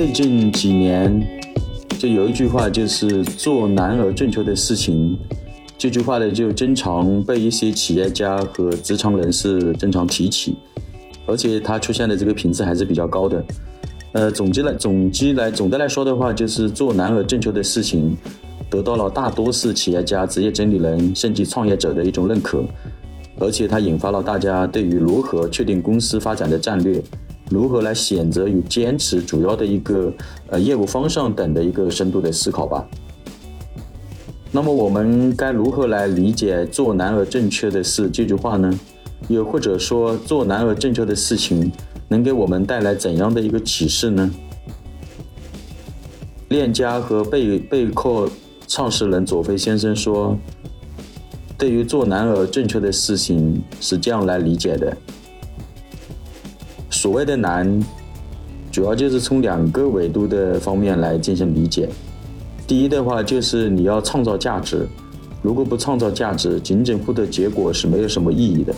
最近几年，就有一句话，就是做难而正确的事情。这句话呢，就经常被一些企业家和职场人士经常提起，而且它出现的这个频次还是比较高的。呃，总结来，总结来，总的来说的话，就是做难而正确的事情，得到了大多数企业家、职业经理人甚至创业者的一种认可，而且它引发了大家对于如何确定公司发展的战略。如何来选择与坚持主要的一个呃业务方向等的一个深度的思考吧。那么我们该如何来理解“做难而正确的事”这句话呢？又或者说，做难而正确的事情能给我们带来怎样的一个启示呢？链家和贝贝克创始人佐菲先生说：“对于做难而正确的事情，是这样来理解的。”所谓的难，主要就是从两个维度的方面来进行理解。第一的话，就是你要创造价值，如果不创造价值，仅仅获得结果是没有什么意义的。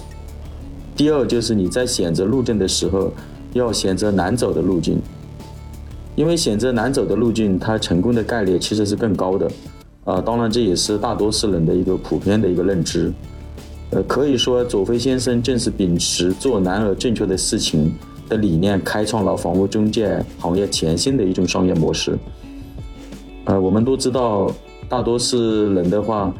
第二，就是你在选择路径的时候，要选择难走的路径，因为选择难走的路径，它成功的概率其实是更高的。啊，当然这也是大多数人的一个普遍的一个认知。呃，可以说，佐菲先生正是秉持做难而正确的事情。的理念开创了房屋中介行业全新的一种商业模式。呃，我们都知道，大多数人的话，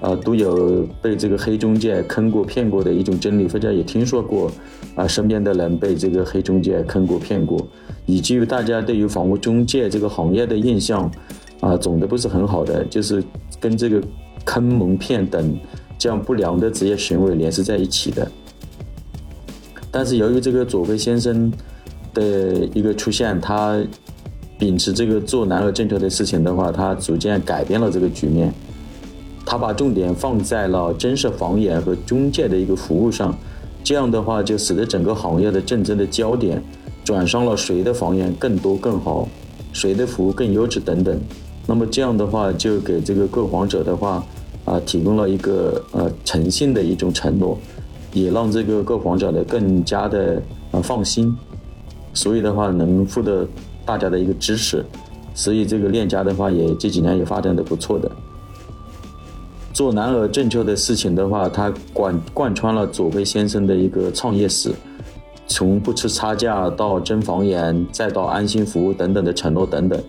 呃，都有被这个黑中介坑过、骗过的一种经历，或者也听说过，啊，身边的人被这个黑中介坑过、骗过，以至于大家对于房屋中介这个行业的印象，啊，总的不是很好的，就是跟这个坑、蒙骗等这样不良的职业行为联系在一起的。但是由于这个佐菲先生的一个出现，他秉持这个做难而正确的事情的话，他逐渐改变了这个局面。他把重点放在了真实房源和中介的一个服务上，这样的话就使得整个行业的竞争的焦点转向了谁的房源更多更好，谁的服务更优质等等。那么这样的话就给这个购房者的话啊提供了一个呃诚信的一种承诺。也让这个购房者呢更加的呃放心，所以的话能获得大家的一个支持，所以这个链家的话也这几年也发展的不错的。做难而正确的事情的话，它贯贯穿了左贝先生的一个创业史，从不吃差价到真房源，再到安心服务等等的承诺等等。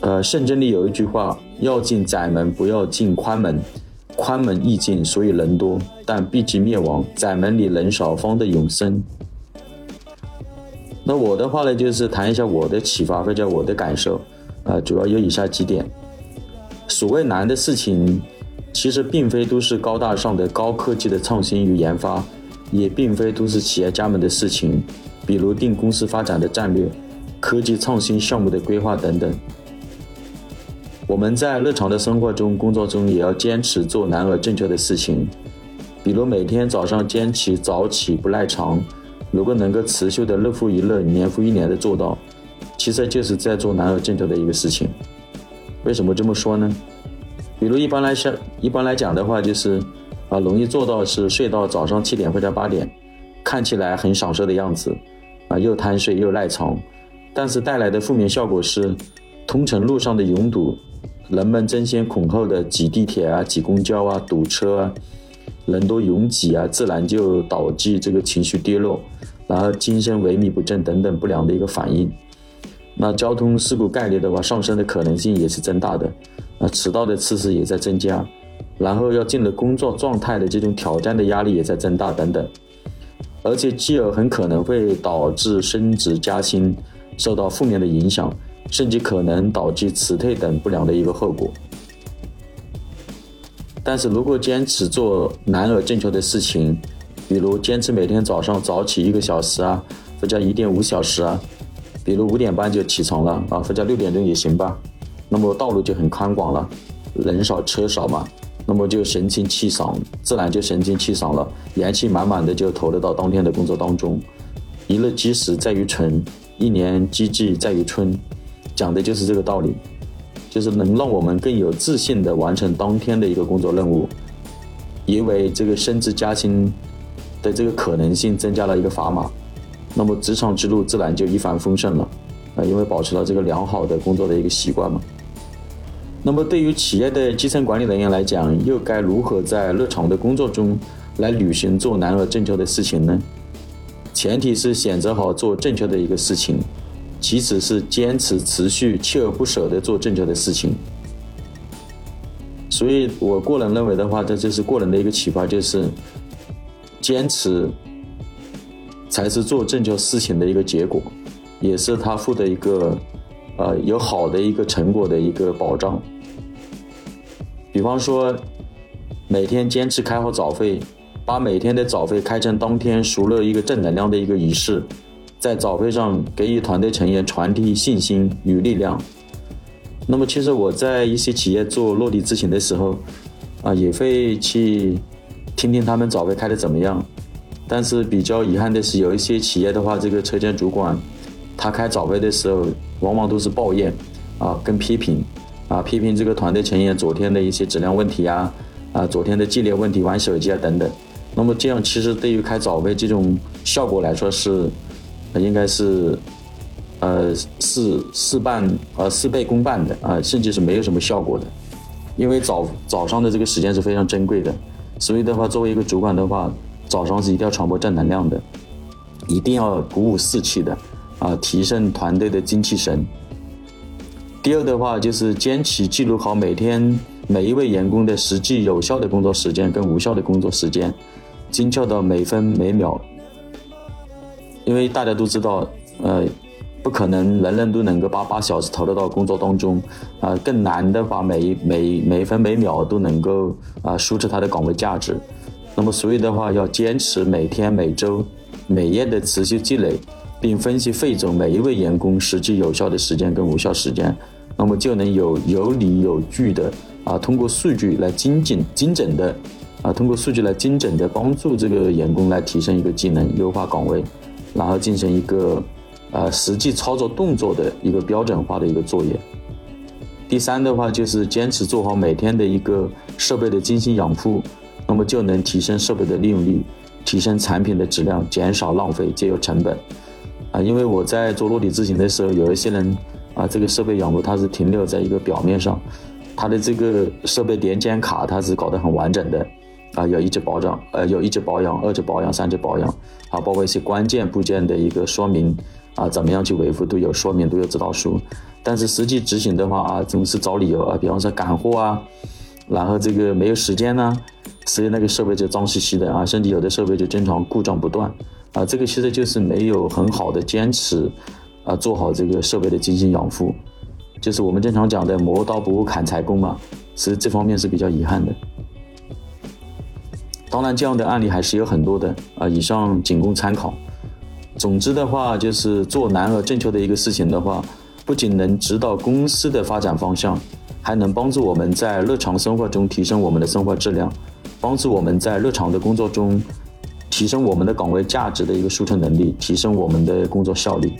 呃，圣经里有一句话：要进窄门，不要进宽门。宽门易进，所以人多，但必及灭亡；窄门里人少，方得永生。那我的话呢，就是谈一下我的启发或者我的感受，啊，主要有以下几点。所谓难的事情，其实并非都是高大上的高科技的创新与研发，也并非都是企业家们的事情，比如定公司发展的战略、科技创新项目的规划等等。我们在日常的生活中、工作中也要坚持做难而正确的事情，比如每天早上坚持早起不赖床。如果能够持续的日复一日、年复一年的做到，其实就是在做难而正确的一个事情。为什么这么说呢？比如一般来说，一般来讲的话，就是啊，容易做到是睡到早上七点或者八点，看起来很享受的样子，啊，又贪睡又赖床，但是带来的负面效果是，通城路上的拥堵。人们争先恐后的挤地铁啊、挤公交啊、堵车啊，人多拥挤啊，自然就导致这个情绪跌落，然后精神萎靡不振等等不良的一个反应。那交通事故概率的话，上升的可能性也是增大的，啊，迟到的次数也在增加，然后要进入工作状态的这种挑战的压力也在增大等等，而且继而很可能会导致升职加薪受到负面的影响。甚至可能导致辞退等不良的一个后果。但是如果坚持做难而正确的事情，比如坚持每天早上早起一个小时啊，或者一点五小时啊，比如五点半就起床了啊，或者六点钟也行吧，那么道路就很宽广了，人少车少嘛，那么就神清气爽，自然就神清气爽了，元气满满的就投入到当天的工作当中。一日积时在于晨，一年积聚在于春。讲的就是这个道理，就是能让我们更有自信的完成当天的一个工作任务，因为这个升职加薪的这个可能性增加了一个砝码。那么职场之路自然就一帆风顺了，啊，因为保持了这个良好的工作的一个习惯嘛。那么对于企业的基层管理人员来讲，又该如何在日常的工作中来履行做难而正确的事情呢？前提是选择好做正确的一个事情，其次是坚持持续锲而不舍地做正确的事情。所以我个人认为的话，这就是个人的一个启发，就是坚持才是做正确事情的一个结果，也是他负的一个。呃，有好的一个成果的一个保障。比方说，每天坚持开好早会，把每天的早会开成当天熟了一个正能量的一个仪式，在早会上给予团队成员传递信心与力量。那么，其实我在一些企业做落地执行的时候，啊，也会去听听他们早会开的怎么样。但是比较遗憾的是，有一些企业的话，这个车间主管。他开早会的时候，往往都是抱怨，啊，跟批评，啊，批评这个团队成员昨天的一些质量问题啊，啊，昨天的纪律问题，玩手机啊等等。那么这样其实对于开早会这种效果来说是，应该是，呃，事事半呃事倍功半的啊，甚至是没有什么效果的。因为早早上的这个时间是非常珍贵的，所以的话，作为一个主管的话，早上是一定要传播正能量的，一定要鼓舞士气的。啊，提升团队的精气神。第二的话，就是坚持记录好每天每一位员工的实际有效的工作时间跟无效的工作时间，精确到每分每秒。因为大家都知道，呃，不可能人人都能够把八小时投入到工作当中，啊，更难的话，每每每分每秒都能够啊输出他的岗位价值。那么，所以的话，要坚持每天、每周、每月的持续积累。并分析汇总每一位员工实际有效的时间跟无效时间，那么就能有有理有据的啊，通过数据来精准精准的啊，通过数据来精准的帮助这个员工来提升一个技能，优化岗位，然后进行一个呃实际操作动作的一个标准化的一个作业。第三的话就是坚持做好每天的一个设备的精心养护，那么就能提升设备的利用率，提升产品的质量，减少浪费，节约成本。啊，因为我在做落地执行的时候，有一些人啊，这个设备养护它是停留在一个表面上，它的这个设备连接卡它是搞得很完整的，啊，有一级保养，呃，有一级保养、二级保养、三级保养，啊，包括一些关键部件的一个说明，啊，怎么样去维护都有说明，都有指导书，但是实际执行的话啊，总是找理由啊，比方说赶货啊，然后这个没有时间呢，所以那个设备就脏兮兮的啊，甚至有的设备就经常故障不断。啊，这个其实就是没有很好的坚持，啊，做好这个设备的精心养护，就是我们经常讲的磨刀不误砍柴工嘛，其实这方面是比较遗憾的。当然，这样的案例还是有很多的啊，以上仅供参考。总之的话，就是做难而正确的一个事情的话，不仅能指导公司的发展方向，还能帮助我们在日常生活中提升我们的生活质量，帮助我们在日常的工作中。提升我们的岗位价值的一个输出能力，提升我们的工作效率。